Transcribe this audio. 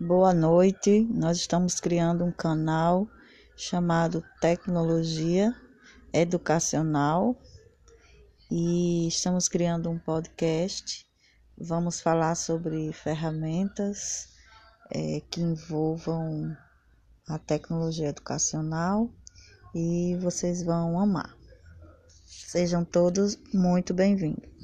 Boa noite. Nós estamos criando um canal chamado Tecnologia Educacional e estamos criando um podcast. Vamos falar sobre ferramentas é, que envolvam a tecnologia educacional e vocês vão amar. Sejam todos muito bem-vindos.